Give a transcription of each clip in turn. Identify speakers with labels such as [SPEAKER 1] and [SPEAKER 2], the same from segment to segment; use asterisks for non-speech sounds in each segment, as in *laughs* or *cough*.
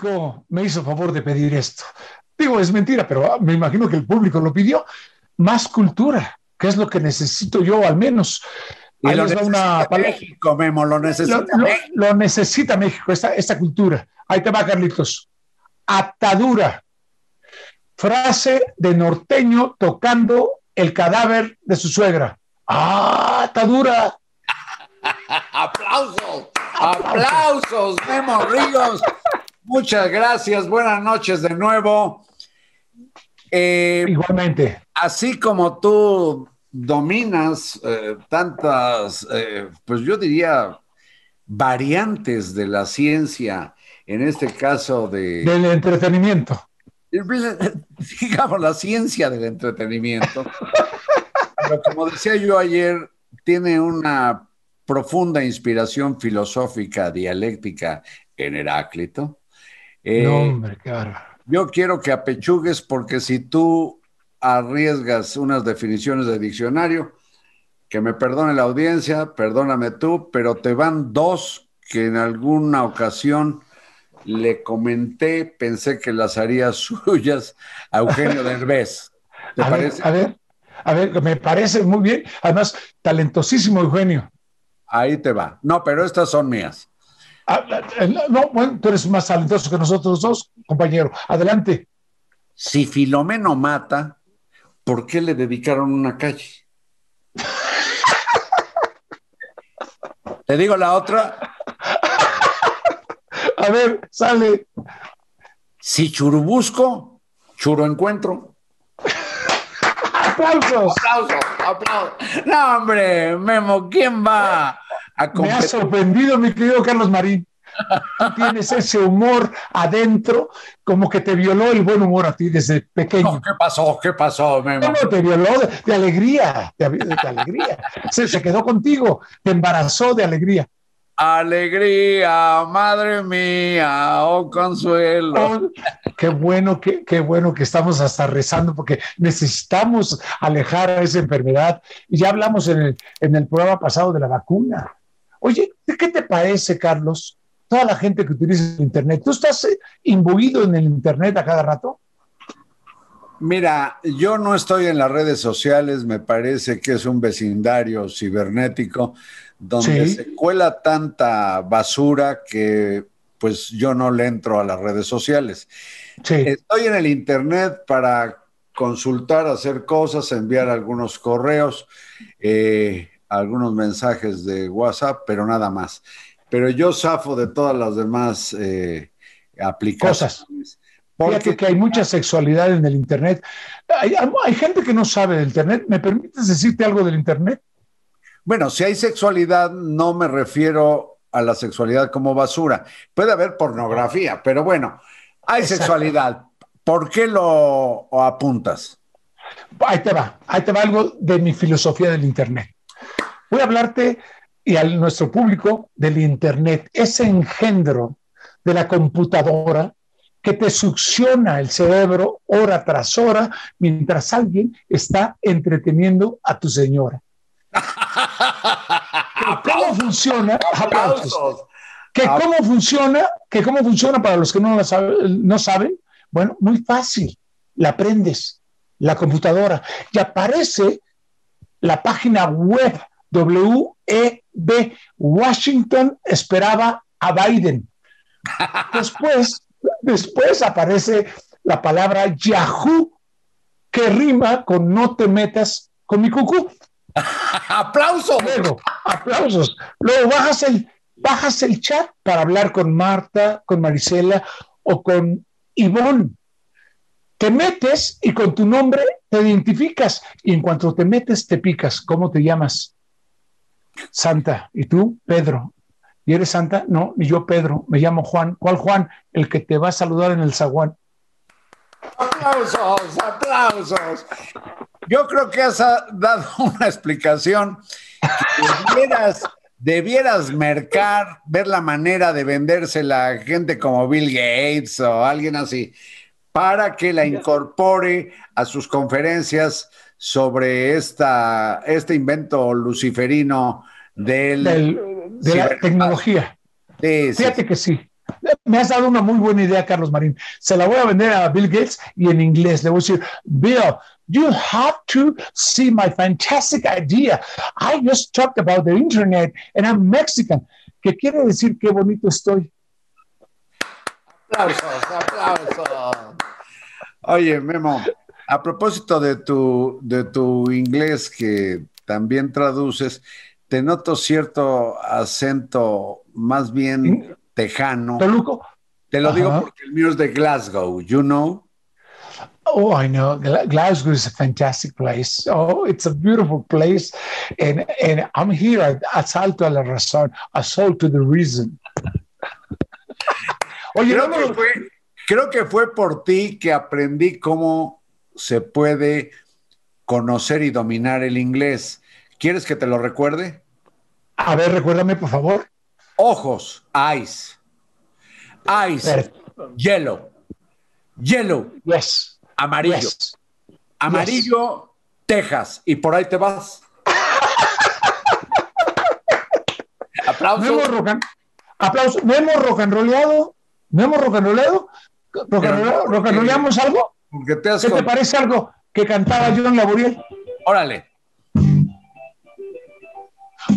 [SPEAKER 1] público me hizo favor de pedir esto. Digo, es mentira, pero me imagino que el público lo pidió. Más cultura, que es lo que necesito yo al menos.
[SPEAKER 2] Y lo necesita México, Memo, lo necesita
[SPEAKER 1] lo, México. Lo, necesita México, esta, esta cultura. Ahí te va, Carlitos. Atadura. Frase de norteño tocando el cadáver de su suegra. ¡Ah, atadura! *laughs*
[SPEAKER 2] aplausos, aplausos, Memo Ríos. Muchas gracias, buenas noches de nuevo.
[SPEAKER 1] Eh, Igualmente.
[SPEAKER 2] Así como tú dominas eh, tantas, eh, pues yo diría, variantes de la ciencia, en este caso de...
[SPEAKER 1] Del entretenimiento. *laughs*
[SPEAKER 2] Digamos, la ciencia del entretenimiento. Pero como decía yo ayer, tiene una profunda inspiración filosófica, dialéctica en Heráclito.
[SPEAKER 1] No, hombre, claro.
[SPEAKER 2] Yo quiero que apechugues porque si tú arriesgas unas definiciones de diccionario, que me perdone la audiencia, perdóname tú, pero te van dos que en alguna ocasión le comenté, pensé que las haría *laughs* suyas a Eugenio Derbez.
[SPEAKER 1] ¿Te parece? a ver, a ver, me parece muy bien. Además, talentosísimo Eugenio.
[SPEAKER 2] Ahí te va. No, pero estas son mías.
[SPEAKER 1] Ah, no, bueno, tú eres más talentoso que nosotros dos, compañero. Adelante.
[SPEAKER 2] Si Filomeno mata, ¿por qué le dedicaron una calle? ¿Te digo la otra?
[SPEAKER 1] A ver, sale.
[SPEAKER 2] Si churubusco, churo encuentro.
[SPEAKER 1] ¡Aplausos!
[SPEAKER 2] ¡Aplausos! ¡Aplausos! No, hombre, Memo, ¿quién va a
[SPEAKER 1] Me ha sorprendido, mi querido Carlos Marín. Tú tienes ese humor adentro, como que te violó el buen humor a ti desde pequeño.
[SPEAKER 2] ¿Qué pasó? ¿Qué pasó, Memo?
[SPEAKER 1] No, te violó de, alegría, de, alegría. Se, se quedó contigo, te embarazó de alegría.
[SPEAKER 2] Alegría, madre mía, oh consuelo.
[SPEAKER 1] Oh, qué bueno, qué, qué bueno que estamos hasta rezando porque necesitamos alejar a esa enfermedad. Y ya hablamos en el, en el programa pasado de la vacuna. Oye, ¿qué te parece, Carlos? Toda la gente que utiliza el Internet, ¿tú estás eh, imbuido en el Internet a cada rato?
[SPEAKER 2] Mira, yo no estoy en las redes sociales, me parece que es un vecindario cibernético donde se cuela tanta basura que pues yo no le entro a las redes sociales. Estoy en el internet para consultar, hacer cosas, enviar algunos correos, eh, algunos mensajes de WhatsApp, pero nada más. Pero yo zafo de todas las demás eh, aplicaciones.
[SPEAKER 1] Porque que hay mucha sexualidad en el Internet. Hay, hay gente que no sabe del Internet. ¿Me permites decirte algo del Internet?
[SPEAKER 2] Bueno, si hay sexualidad, no me refiero a la sexualidad como basura. Puede haber pornografía, pero bueno, hay sexualidad. ¿Por qué lo apuntas?
[SPEAKER 1] Ahí te va, ahí te va algo de mi filosofía del Internet. Voy a hablarte y a nuestro público del Internet, ese engendro de la computadora que te succiona el cerebro hora tras hora mientras alguien está entreteniendo a tu señora. *laughs* ¿Cómo funciona? ¿Que cómo funciona? ¿Que cómo funciona para los que no, saben, no saben? Bueno, muy fácil. La aprendes, la computadora, y aparece la página web WEB. Washington esperaba a Biden. Después, *laughs* después aparece la palabra Yahoo, que rima con no te metas con mi cucú. *laughs*
[SPEAKER 2] ¡Aplausos!
[SPEAKER 1] Luego, aplausos. Luego bajas el, bajas el chat para hablar con Marta, con Marisela o con Ivonne. Te metes y con tu nombre te identificas y en cuanto te metes te picas. ¿Cómo te llamas? Santa. ¿Y tú? Pedro. ¿Y eres Santa? No, ni yo Pedro. Me llamo Juan. ¿Cuál Juan? El que te va a saludar en el zaguán.
[SPEAKER 2] Aplausos, aplausos. Yo creo que has dado *laughs* una explicación que debieras, debieras mercar, ver la manera de venderse la gente como Bill Gates o alguien así, para que la incorpore a sus conferencias sobre esta, este invento luciferino del,
[SPEAKER 1] de la tecnología. Fíjate que sí. me has dado una muy buena idea, Carlos Marín. Se la voy a vender a Bill Gates y en inglés le voy a decir, Bill, you have to see my fantastic idea. I just talked about the internet and I'm Mexican. ¿Qué quiere decir qué bonito estoy?
[SPEAKER 2] Aplausos, aplausos. Oye, Memo, a propósito de tu, de tu inglés que también traduces, te noto cierto acento más bien tejano.
[SPEAKER 1] ¿Toluco?
[SPEAKER 2] Te lo digo porque el mío es de Glasgow, you know?
[SPEAKER 1] Oh, I know. Glasgow is a fantastic place. Oh, it's a beautiful place. And, and I'm here at Asalto a la Razón, Assault to the Reason. *laughs*
[SPEAKER 2] Oye, creo, que fue, creo que fue por ti que aprendí cómo se puede conocer y dominar el inglés. ¿Quieres que te lo recuerde?
[SPEAKER 1] A ver, recuérdame, por favor.
[SPEAKER 2] Ojos, eyes. Eyes, yellow. Yellow.
[SPEAKER 1] Yes.
[SPEAKER 2] Amarillo. Amarillo, Texas. Y por ahí te vas. *laughs*
[SPEAKER 1] Aplausos. No hemos, rock aplauso. ¿No hemos rock and? ¿No hemos rock and? ¿Rock and algo? ¿Qué te parece algo que cantaba John Laboriel?
[SPEAKER 2] Órale.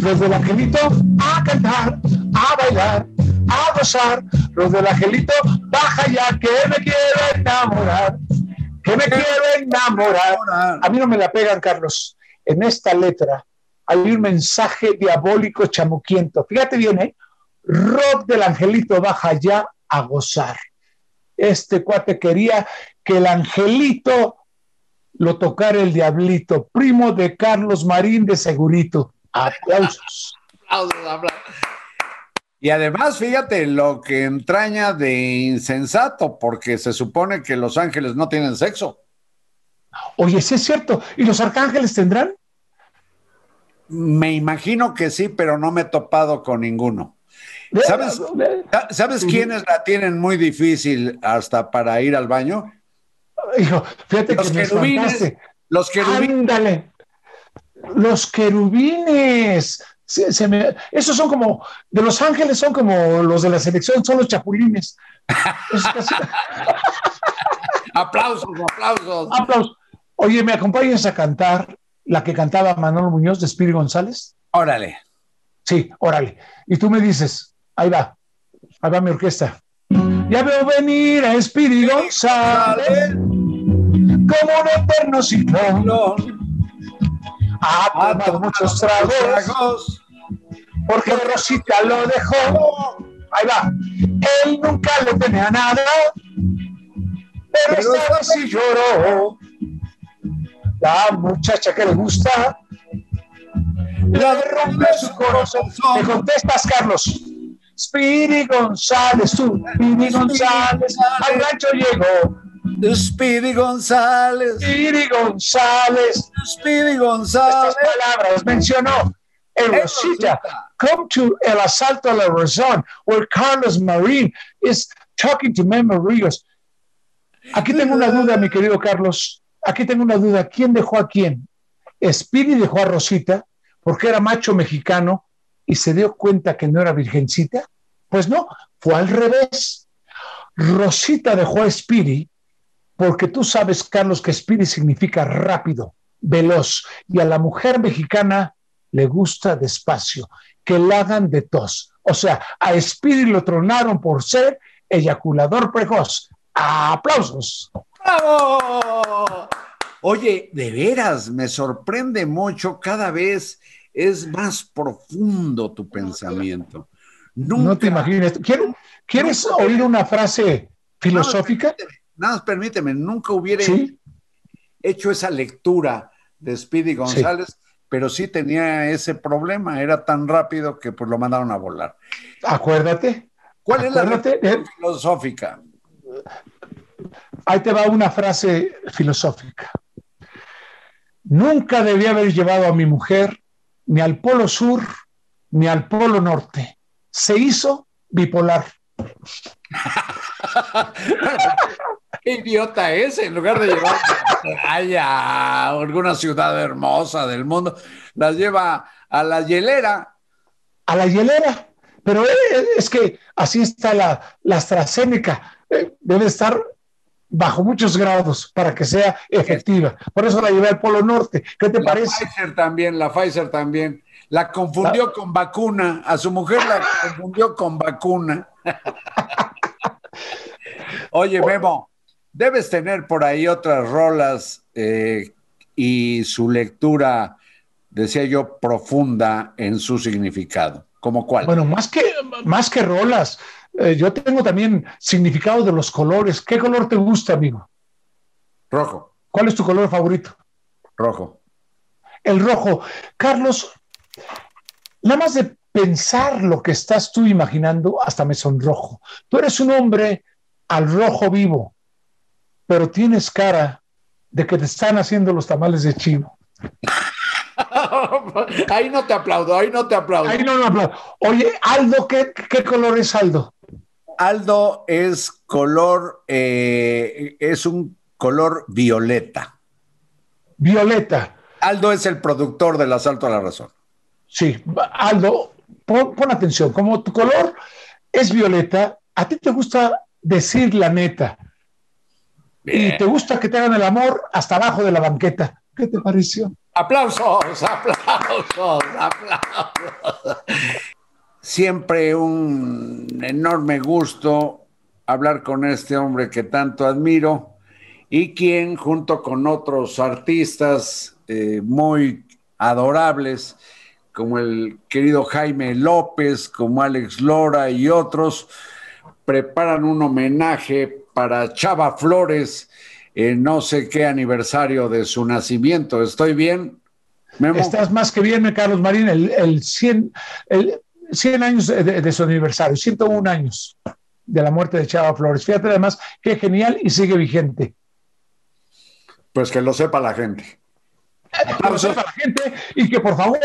[SPEAKER 1] Los del angelito a cantar, a bailar, a gozar. Los del angelito, baja ya que me quiero enamorar. Que me quiero enamorar. A mí no me la pegan, Carlos. En esta letra hay un mensaje diabólico chamuquiento. Fíjate bien, ¿eh? Rock del angelito baja ya a gozar. Este cuate quería que el angelito lo tocara el diablito, primo de Carlos Marín de Segurito. Aplausos.
[SPEAKER 2] Y además, fíjate lo que entraña de insensato, porque se supone que los ángeles no tienen sexo.
[SPEAKER 1] Oye, sí es cierto. ¿Y los arcángeles tendrán?
[SPEAKER 2] Me imagino que sí, pero no me he topado con ninguno. ¿Sabes, ¿sabes quiénes la tienen muy difícil hasta para ir al baño?
[SPEAKER 1] Hijo, fíjate los que querubines,
[SPEAKER 2] los querubines.
[SPEAKER 1] Ándale. Los querubines. esos son como, de los ángeles son como los de la selección, son los chapulines. *laughs*
[SPEAKER 2] aplausos, aplausos.
[SPEAKER 1] Aplausos. Oye, ¿me acompañas a cantar la que cantaba Manolo Muñoz de Espíritu González?
[SPEAKER 2] Órale.
[SPEAKER 1] Sí, órale. Y tú me dices, ahí va, ahí va mi orquesta. Ya veo venir a Espíritu González como un eterno ciclón. Ha tomado muchos tragos, porque Rosita lo dejó. Ahí va. Él nunca le tenía nada, pero, esta vez sí lloró. La muchacha que le gusta, la rompe su corazón. ¿Me contestas, Carlos? Speedy González, tú, Speedy González, al rancho llegó.
[SPEAKER 2] Speedy González.
[SPEAKER 1] Speedy González.
[SPEAKER 2] Speedy González.
[SPEAKER 1] Estas palabras mencionó en Rosita. Come to El Asalto a la Razón, where Carlos Marín is talking to Memo Ríos. Aquí tengo una duda, mi querido Carlos. Aquí tengo una duda. ¿Quién dejó a quién? Speedy dejó a Rosita porque era macho mexicano y se dio cuenta que no era virgencita. Pues no, fue al revés. Rosita dejó a Speedy porque tú sabes, Carlos, que Speedy significa rápido, veloz, y a la mujer mexicana le gusta despacio, que la hagan de tos. O sea, a Speedy lo tronaron por ser eyaculador precoz. ¡Aplausos!
[SPEAKER 2] ¡Bravo! Oye, de veras, me sorprende mucho, cada vez es más profundo tu pensamiento.
[SPEAKER 1] No te imaginas. ¿Quieres, oír una frase filosófica?
[SPEAKER 2] Nada más permíteme, nunca hubiera hecho esa lectura de Speedy González, pero sí tenía ese problema, era tan rápido que pues lo mandaron a volar.
[SPEAKER 1] Acuérdate.
[SPEAKER 2] ¿Cuál es la lectura filosófica?
[SPEAKER 1] Ahí te va una frase filosófica. Nunca debía haber llevado a mi mujer ni al polo sur ni al polo norte. Se hizo bipolar. *laughs*
[SPEAKER 2] Qué idiota es, en lugar de llevar a alguna ciudad hermosa del mundo, las lleva a la hielera.
[SPEAKER 1] A la hielera. Pero es que así está la, la AstraZeneca. Debe estar bajo muchos grados para que sea efectiva. Por eso la llevé al Polo Norte. ¿Qué te parece?
[SPEAKER 2] La Pfizer también, la Pfizer también. La confundió con vacuna. A su mujer la *laughs* confundió con vacuna. *laughs* Oye, Memo, debes tener por ahí otras rolas eh, y su lectura, decía yo, profunda en su significado. ¿Como cuál?
[SPEAKER 1] Bueno, más que, más que rolas, eh, yo tengo también significado de los colores. ¿Qué color te gusta, amigo?
[SPEAKER 2] Rojo.
[SPEAKER 1] ¿Cuál es tu color favorito?
[SPEAKER 2] Rojo.
[SPEAKER 1] El rojo. Carlos, Nada más de pensar lo que estás tú imaginando, hasta me sonrojo. Tú eres un hombre al rojo vivo, pero tienes cara de que te están haciendo los tamales de chivo. *laughs*
[SPEAKER 2] ahí no te aplaudo, ahí no te aplaudo.
[SPEAKER 1] Ahí no me aplaudo. Oye, Aldo, ¿qué, color es Aldo?
[SPEAKER 2] Aldo es color, eh, es un color violeta.
[SPEAKER 1] Violeta.
[SPEAKER 2] Aldo es el productor del Asalto a la Razón.
[SPEAKER 1] Sí, Aldo, pon, atención, como tu color es violeta, a ti te gusta decir la neta. Y te gusta que te hagan el amor hasta abajo de la banqueta. ¿Qué te pareció?
[SPEAKER 2] Aplausos, *laughs* aplausos, aplausos. Siempre un enorme gusto hablar con este hombre que tanto admiro y quien junto con otros artistas eh, muy adorables, como el querido Jaime López, como Alex Lora y otros, preparan un homenaje para Chava Flores en no sé qué aniversario de su nacimiento. ¿Estoy bien?
[SPEAKER 1] Estás más que bien, Carlos Marín, el, 100, el 100 años de, su aniversario, 101 años de la muerte de Chava Flores. Fíjate además qué genial y sigue vigente.
[SPEAKER 2] Pues que lo sepa la gente.
[SPEAKER 1] Aplausos a la gente y que por favor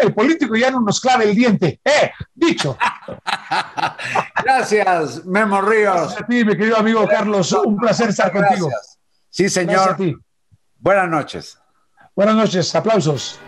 [SPEAKER 1] el político ya no nos clave el diente. ¡Eh! Dicho. *laughs* *laughs*
[SPEAKER 2] Gracias, Memo Ríos. Gracias
[SPEAKER 1] a ti, mi querido amigo Carlos. Un placer estar contigo.
[SPEAKER 2] Sí, señor. Buenas noches.
[SPEAKER 1] Buenas noches. Aplausos.